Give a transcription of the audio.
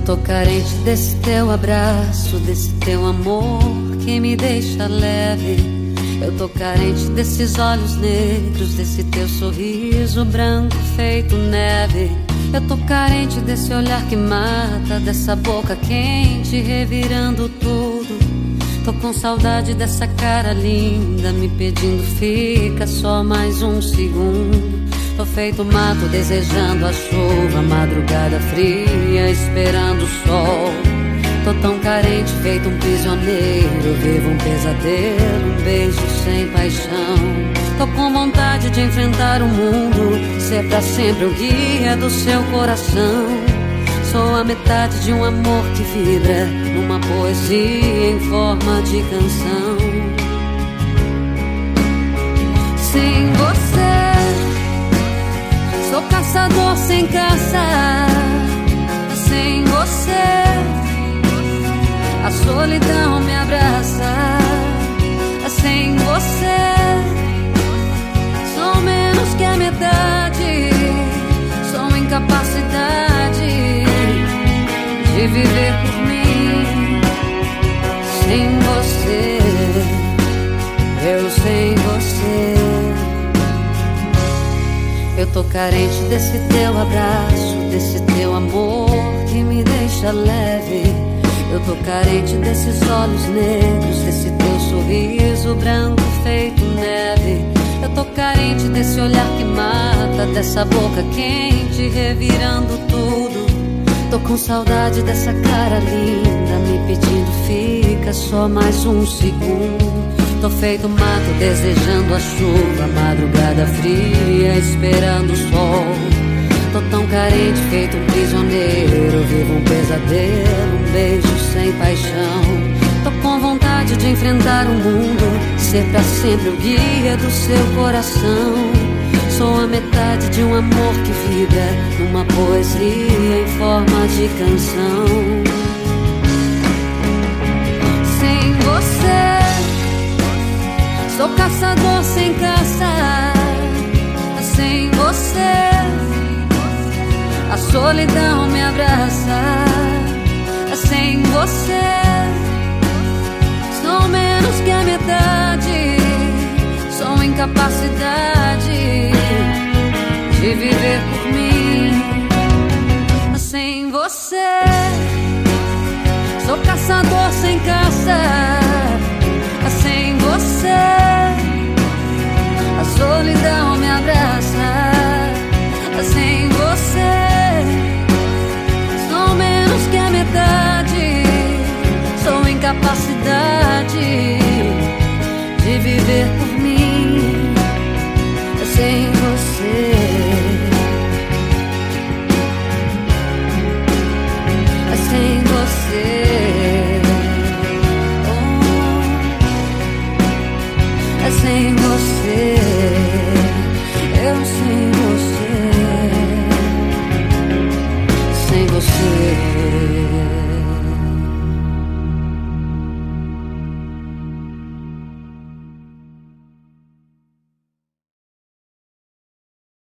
tô carente desse teu abraço, desse teu amor que me deixa leve. Eu tô carente desses olhos negros, desse teu sorriso branco feito neve. Eu tô carente desse olhar que mata, dessa boca quente revirando tudo. Tô com saudade dessa cara linda, me pedindo fica só mais um segundo. Tô feito mato desejando a chuva, madrugada fria, esperando o sol. Tô tão carente, feito um prisioneiro, vivo um pesadelo, um beijo sem paixão. Tô com vontade de enfrentar o mundo, ser pra sempre o guia do seu coração. Sou a metade de um amor que vibra numa poesia em forma de canção. Sem você. Sou caçador sem caça, sem você. A solidão me abraça, sem você. Sou menos que a metade, sou incapacidade de viver por mim. Sem você, eu sem você. Eu tô carente desse teu abraço, desse teu amor que me deixa leve. Eu tô carente desses olhos negros, desse teu sorriso branco feito neve. Eu tô carente desse olhar que mata, dessa boca quente revirando tudo. Tô com saudade dessa cara linda, me pedindo fica só mais um segundo. Tô feito mato desejando a chuva, madrugada fria, esperando o sol. Pesadelo, um beijo sem paixão. Tô com vontade de enfrentar o mundo, ser pra sempre o guia do seu coração. Sou a metade de um amor que vibra numa poesia em forma de canção. Sem você. Sou caçador sem caça, solidão me abraça, sem você. Sou menos que a metade, sou incapacidade de viver por mim. Sem você, sou caçador sem caça sem você.